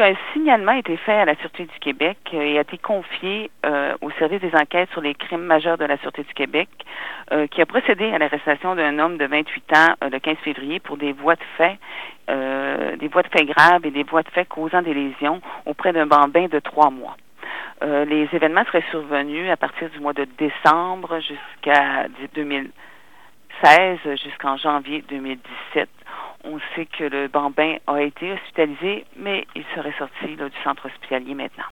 Un signalement a été fait à la Sûreté du Québec euh, et a été confié euh, au service des enquêtes sur les crimes majeurs de la Sûreté du Québec, euh, qui a procédé à l'arrestation d'un homme de 28 ans le 15 février pour des voies de fait, des voies de fait graves et des voies de fait causant des lésions auprès d'un bambin de trois mois. les événements seraient survenus à partir du mois de décembre jusqu'à 2016, jusqu'en janvier 2017 on sait que le bambin a été hospitalisé, mais il serait sorti du centre hospitalier maintenant.